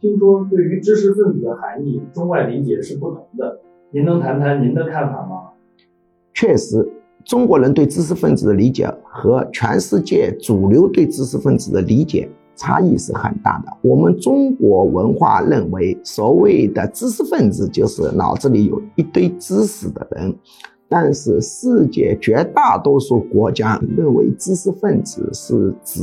听说对于知识分子的含义，中外理解是不同的。您能谈谈您的看法吗？确实，中国人对知识分子的理解和全世界主流对知识分子的理解差异是很大的。我们中国文化认为，所谓的知识分子就是脑子里有一堆知识的人。但是，世界绝大多数国家认为，知识分子是指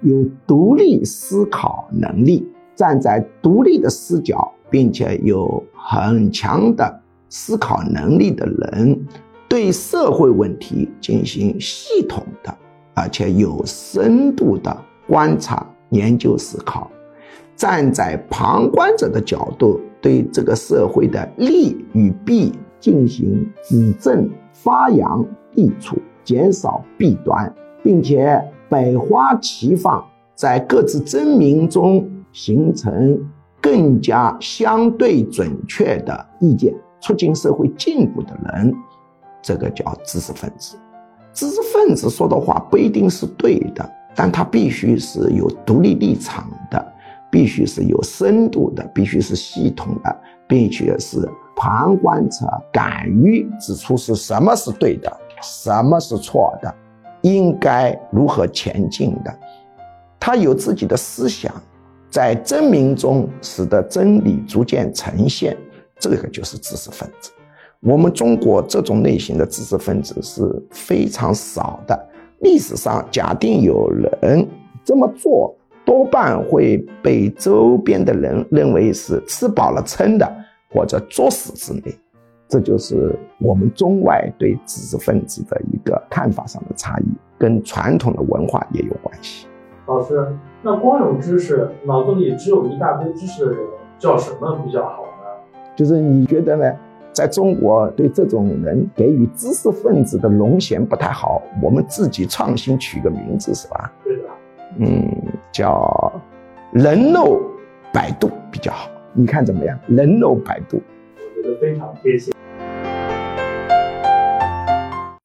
有独立思考能力、站在独立的视角，并且有很强的思考能力的人，对社会问题进行系统的而且有深度的观察、研究、思考，站在旁观者的角度，对这个社会的利与弊。进行指正、发扬、益处，减少弊端，并且百花齐放，在各自争鸣中形成更加相对准确的意见，促进社会进步的人，这个叫知识分子。知识分子说的话不一定是对的，但他必须是有独立立场的，必须是有深度的，必须是系统的，并且是。旁观者敢于指出是什么是对的，什么是错的，应该如何前进的。他有自己的思想，在真名中使得真理逐渐呈现，这个就是知识分子。我们中国这种类型的知识分子是非常少的。历史上，假定有人这么做，多半会被周边的人认为是吃饱了撑的。或者作死之类，这就是我们中外对知识分子的一个看法上的差异，跟传统的文化也有关系。老师，那光有知识，脑子里只有一大堆知识的人，叫什么比较好呢？就是你觉得呢？在中国，对这种人给予知识分子的龙衔不太好，我们自己创新取个名字是吧？对的。嗯，叫人肉百度比较好。你看怎么样？人肉百度，我觉得非常贴切。